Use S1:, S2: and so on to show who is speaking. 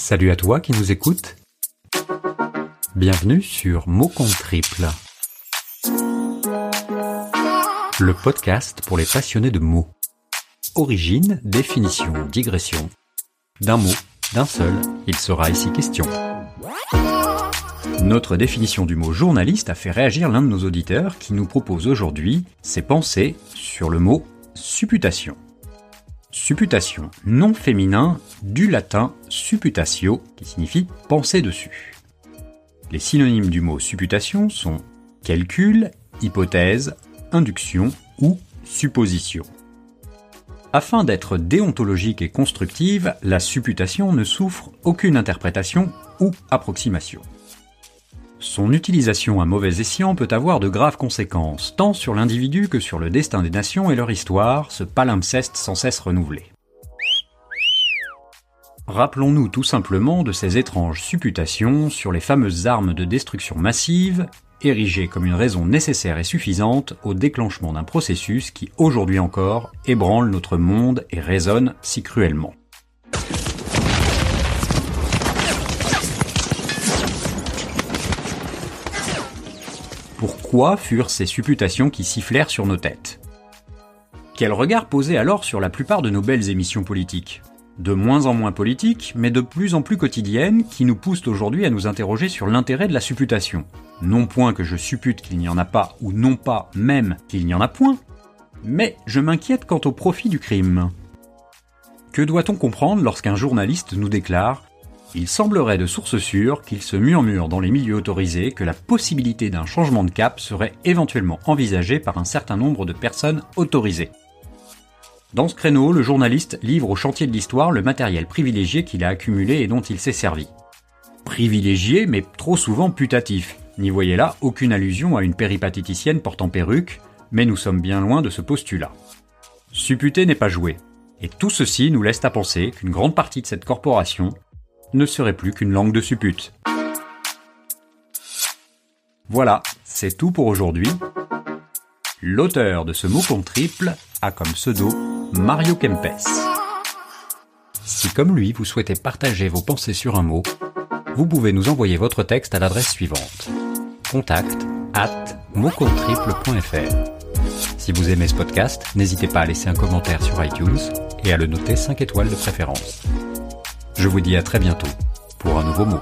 S1: Salut à toi qui nous écoutes. Bienvenue sur Mots compte triple. Le podcast pour les passionnés de mots. Origine, définition, digression. D'un mot, d'un seul, il sera ici question. Notre définition du mot journaliste a fait réagir l'un de nos auditeurs qui nous propose aujourd'hui ses pensées sur le mot supputation. Supputation, nom féminin du latin supputatio, qui signifie penser dessus. Les synonymes du mot supputation sont calcul, hypothèse, induction ou supposition. Afin d'être déontologique et constructive, la supputation ne souffre aucune interprétation ou approximation. Son utilisation à mauvais escient peut avoir de graves conséquences, tant sur l'individu que sur le destin des nations et leur histoire, ce palimpseste sans cesse renouvelé. Rappelons-nous tout simplement de ces étranges supputations sur les fameuses armes de destruction massive, érigées comme une raison nécessaire et suffisante au déclenchement d'un processus qui, aujourd'hui encore, ébranle notre monde et résonne si cruellement. Pourquoi furent ces supputations qui sifflèrent sur nos têtes Quel regard posait alors sur la plupart de nos belles émissions politiques? De moins en moins politiques, mais de plus en plus quotidiennes, qui nous poussent aujourd'hui à nous interroger sur l'intérêt de la supputation. Non point que je suppute qu'il n'y en a pas, ou non pas même qu'il n'y en a point, mais je m'inquiète quant au profit du crime. Que doit-on comprendre lorsqu'un journaliste nous déclare il semblerait de sources sûres qu'il se murmure dans les milieux autorisés que la possibilité d'un changement de cap serait éventuellement envisagée par un certain nombre de personnes autorisées. Dans ce créneau, le journaliste livre au chantier de l'histoire le matériel privilégié qu'il a accumulé et dont il s'est servi. Privilégié, mais trop souvent putatif. N'y voyez là aucune allusion à une péripatéticienne portant perruque, mais nous sommes bien loin de ce postulat. Supputer n'est pas joué. Et tout ceci nous laisse à penser qu'une grande partie de cette corporation ne serait plus qu'une langue de suppute. Voilà, c'est tout pour aujourd'hui. L'auteur de ce mot triple a comme pseudo Mario Kempes. Si comme lui vous souhaitez partager vos pensées sur un mot, vous pouvez nous envoyer votre texte à l'adresse suivante contact at Si vous aimez ce podcast, n'hésitez pas à laisser un commentaire sur iTunes et à le noter 5 étoiles de préférence. Je vous dis à très bientôt pour un nouveau mot.